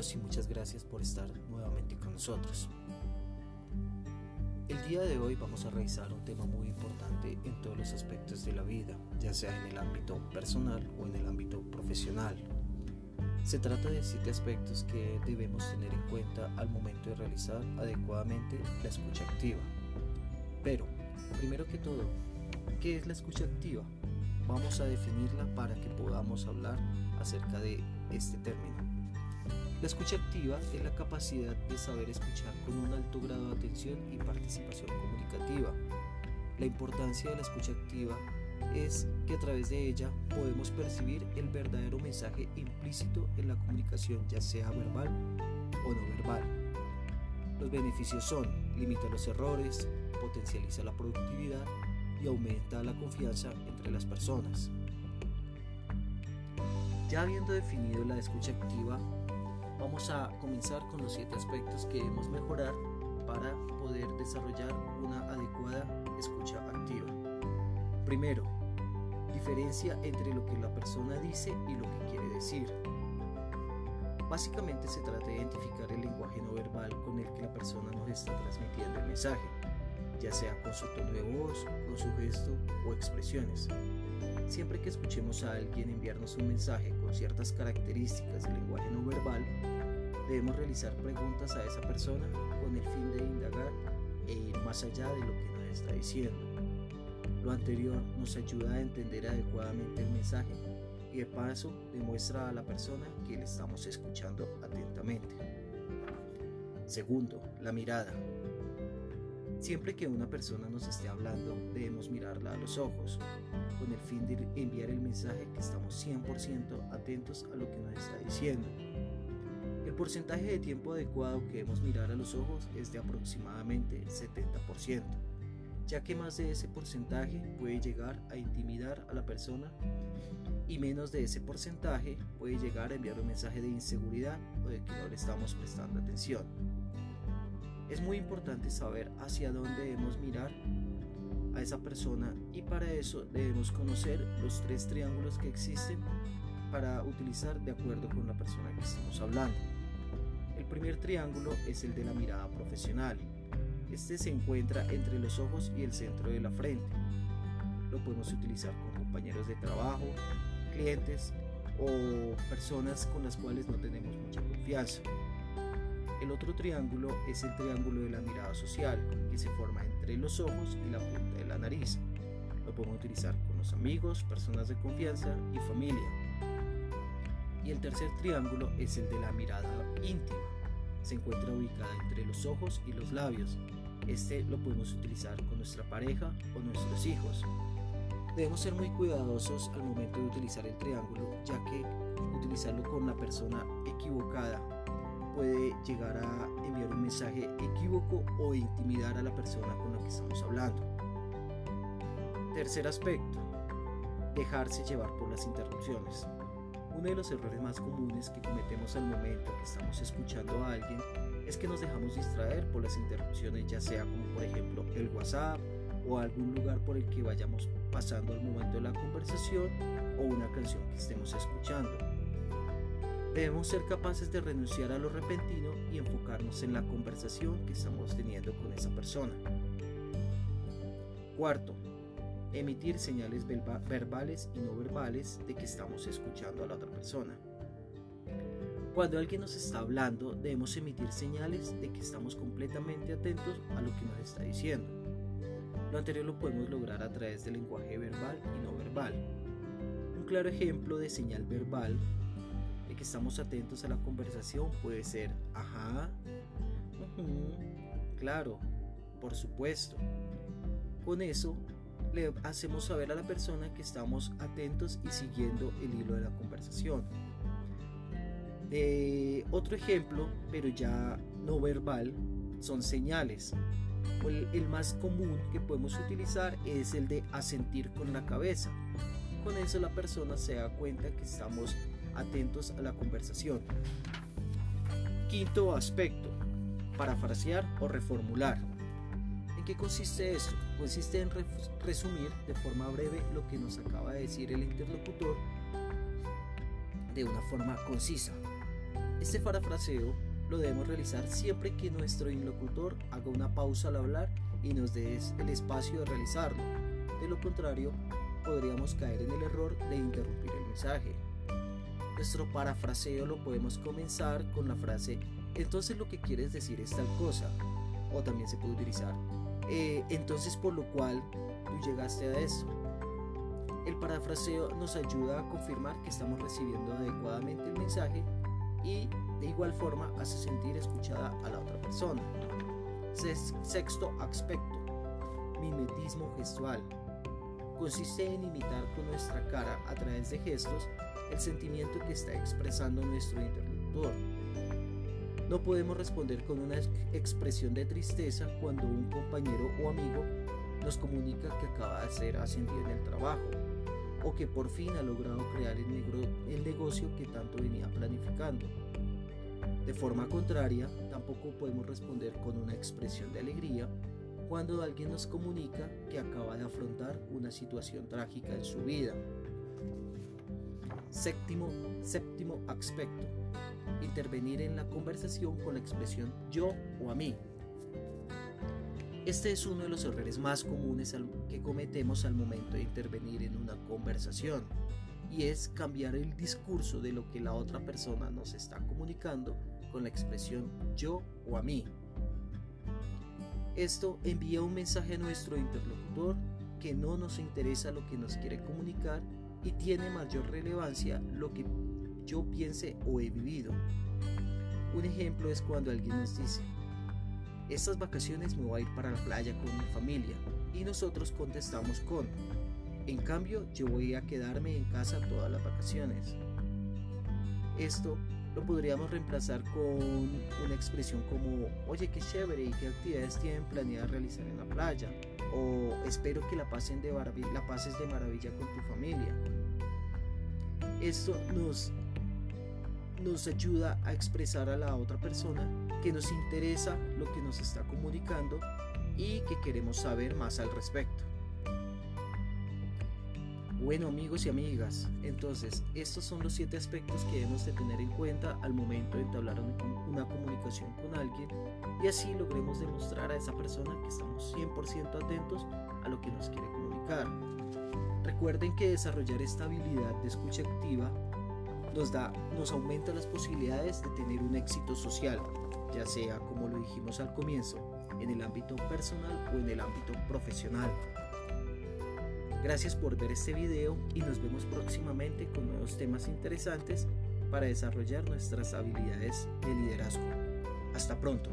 Y muchas gracias por estar nuevamente con nosotros. El día de hoy vamos a revisar un tema muy importante en todos los aspectos de la vida, ya sea en el ámbito personal o en el ámbito profesional. Se trata de siete aspectos que debemos tener en cuenta al momento de realizar adecuadamente la escucha activa. Pero, primero que todo, ¿qué es la escucha activa? Vamos a definirla para que podamos hablar acerca de este término. La escucha activa es la capacidad de saber escuchar con un alto grado de atención y participación comunicativa. La importancia de la escucha activa es que a través de ella podemos percibir el verdadero mensaje implícito en la comunicación, ya sea verbal o no verbal. Los beneficios son, limita los errores, potencializa la productividad y aumenta la confianza entre las personas. Ya habiendo definido la escucha activa, vamos a comenzar con los siete aspectos que debemos mejorar para poder desarrollar una adecuada escucha activa. Primero, diferencia entre lo que la persona dice y lo que quiere decir. Básicamente se trata de identificar el lenguaje no verbal con el que la persona nos está transmitiendo el mensaje, ya sea con su tono de voz, con su gesto o expresiones. Siempre que escuchemos a alguien enviarnos un mensaje con ciertas características del lenguaje no verbal, debemos realizar preguntas a esa persona con el fin de indagar e ir más allá de lo que nos está diciendo. Lo anterior nos ayuda a entender adecuadamente el mensaje y de paso demuestra a la persona que le estamos escuchando atentamente. Segundo, la mirada. Siempre que una persona nos esté hablando, debemos mirarla a los ojos, con el fin de enviar el mensaje que estamos 100% atentos a lo que nos está diciendo. El porcentaje de tiempo adecuado que debemos mirar a los ojos es de aproximadamente 70%, ya que más de ese porcentaje puede llegar a intimidar a la persona y menos de ese porcentaje puede llegar a enviar un mensaje de inseguridad o de que no le estamos prestando atención. Es muy importante saber hacia dónde debemos mirar a esa persona y para eso debemos conocer los tres triángulos que existen para utilizar de acuerdo con la persona que estamos hablando. El primer triángulo es el de la mirada profesional. Este se encuentra entre los ojos y el centro de la frente. Lo podemos utilizar con compañeros de trabajo, clientes o personas con las cuales no tenemos mucha confianza. El otro triángulo es el triángulo de la mirada social, que se forma entre los ojos y la punta de la nariz. Lo podemos utilizar con los amigos, personas de confianza y familia. Y el tercer triángulo es el de la mirada íntima. Se encuentra ubicada entre los ojos y los labios. Este lo podemos utilizar con nuestra pareja o nuestros hijos. Debemos ser muy cuidadosos al momento de utilizar el triángulo, ya que utilizarlo con la persona equivocada puede llegar a enviar un mensaje equívoco o intimidar a la persona con la que estamos hablando. Tercer aspecto, dejarse llevar por las interrupciones. Uno de los errores más comunes que cometemos al momento que estamos escuchando a alguien es que nos dejamos distraer por las interrupciones, ya sea como por ejemplo el WhatsApp o algún lugar por el que vayamos pasando al momento de la conversación o una canción que estemos escuchando. Debemos ser capaces de renunciar a lo repentino y enfocarnos en la conversación que estamos teniendo con esa persona. Cuarto, emitir señales verbales y no verbales de que estamos escuchando a la otra persona. Cuando alguien nos está hablando, debemos emitir señales de que estamos completamente atentos a lo que nos está diciendo. Lo anterior lo podemos lograr a través del lenguaje verbal y no verbal. Un claro ejemplo de señal verbal que estamos atentos a la conversación puede ser, ajá, claro, por supuesto. Con eso le hacemos saber a la persona que estamos atentos y siguiendo el hilo de la conversación. De otro ejemplo, pero ya no verbal, son señales. El, el más común que podemos utilizar es el de asentir con la cabeza. Con eso la persona se da cuenta que estamos atentos a la conversación. Quinto aspecto, parafrasear o reformular. ¿En qué consiste esto? Consiste en resumir de forma breve lo que nos acaba de decir el interlocutor de una forma concisa. Este parafraseo lo debemos realizar siempre que nuestro interlocutor haga una pausa al hablar y nos dé el espacio de realizarlo. De lo contrario, podríamos caer en el error de interrumpir el mensaje. Nuestro parafraseo lo podemos comenzar con la frase entonces lo que quieres decir es tal cosa. O también se puede utilizar eh, entonces por lo cual tú llegaste a eso. El parafraseo nos ayuda a confirmar que estamos recibiendo adecuadamente el mensaje y de igual forma hace sentir escuchada a la otra persona. Sexto aspecto, mimetismo gestual. Consiste en imitar con nuestra cara a través de gestos el sentimiento que está expresando nuestro interlocutor. No podemos responder con una expresión de tristeza cuando un compañero o amigo nos comunica que acaba de ser ascendido en el trabajo o que por fin ha logrado crear el, negocio que tanto venía planificando. De forma contraria, tampoco podemos responder con una expresión de alegría cuando alguien nos comunica que acaba de afrontar una situación trágica en su vida. Séptimo, séptimo aspecto. Intervenir en la conversación con la expresión yo o a mí. Este es uno de los errores más comunes que cometemos al momento de intervenir en una conversación y es cambiar el discurso de lo que la otra persona nos está comunicando con la expresión yo o a mí. Esto envía un mensaje a nuestro interlocutor que no nos interesa lo que nos quiere comunicar y tiene mayor relevancia lo que yo piense o he vivido. Un ejemplo es cuando alguien nos dice, estas vacaciones me voy a ir para la playa con mi familia. Y nosotros contestamos con, en cambio yo voy a quedarme en casa todas las vacaciones. Esto lo podríamos reemplazar con una expresión como, oye, qué chévere y qué actividades tienen planeada realizar en la playa. O espero que la, pasen de la pases de maravilla con tu familia. Esto nos nos ayuda a expresar a la otra persona que nos interesa lo que nos está comunicando y que queremos saber más al respecto. Bueno amigos y amigas, entonces estos son los siete aspectos que debemos de tener en cuenta al momento de entablar una comunicación con alguien y así logremos demostrar a esa persona que estamos 100% atentos a lo que nos quiere comunicar. Recuerden que desarrollar esta habilidad de escucha activa nos, da, nos aumenta las posibilidades de tener un éxito social, ya sea, como lo dijimos al comienzo, en el ámbito personal o en el ámbito profesional. Gracias por ver este video y nos vemos próximamente con nuevos temas interesantes para desarrollar nuestras habilidades de liderazgo. Hasta pronto.